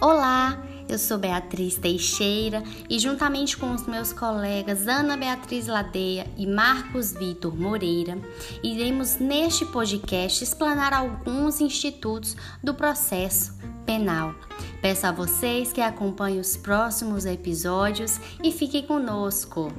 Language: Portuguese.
Olá, eu sou Beatriz Teixeira e, juntamente com os meus colegas Ana Beatriz Ladeia e Marcos Vitor Moreira, iremos neste podcast explanar alguns institutos do processo penal. Peço a vocês que acompanhem os próximos episódios e fiquem conosco.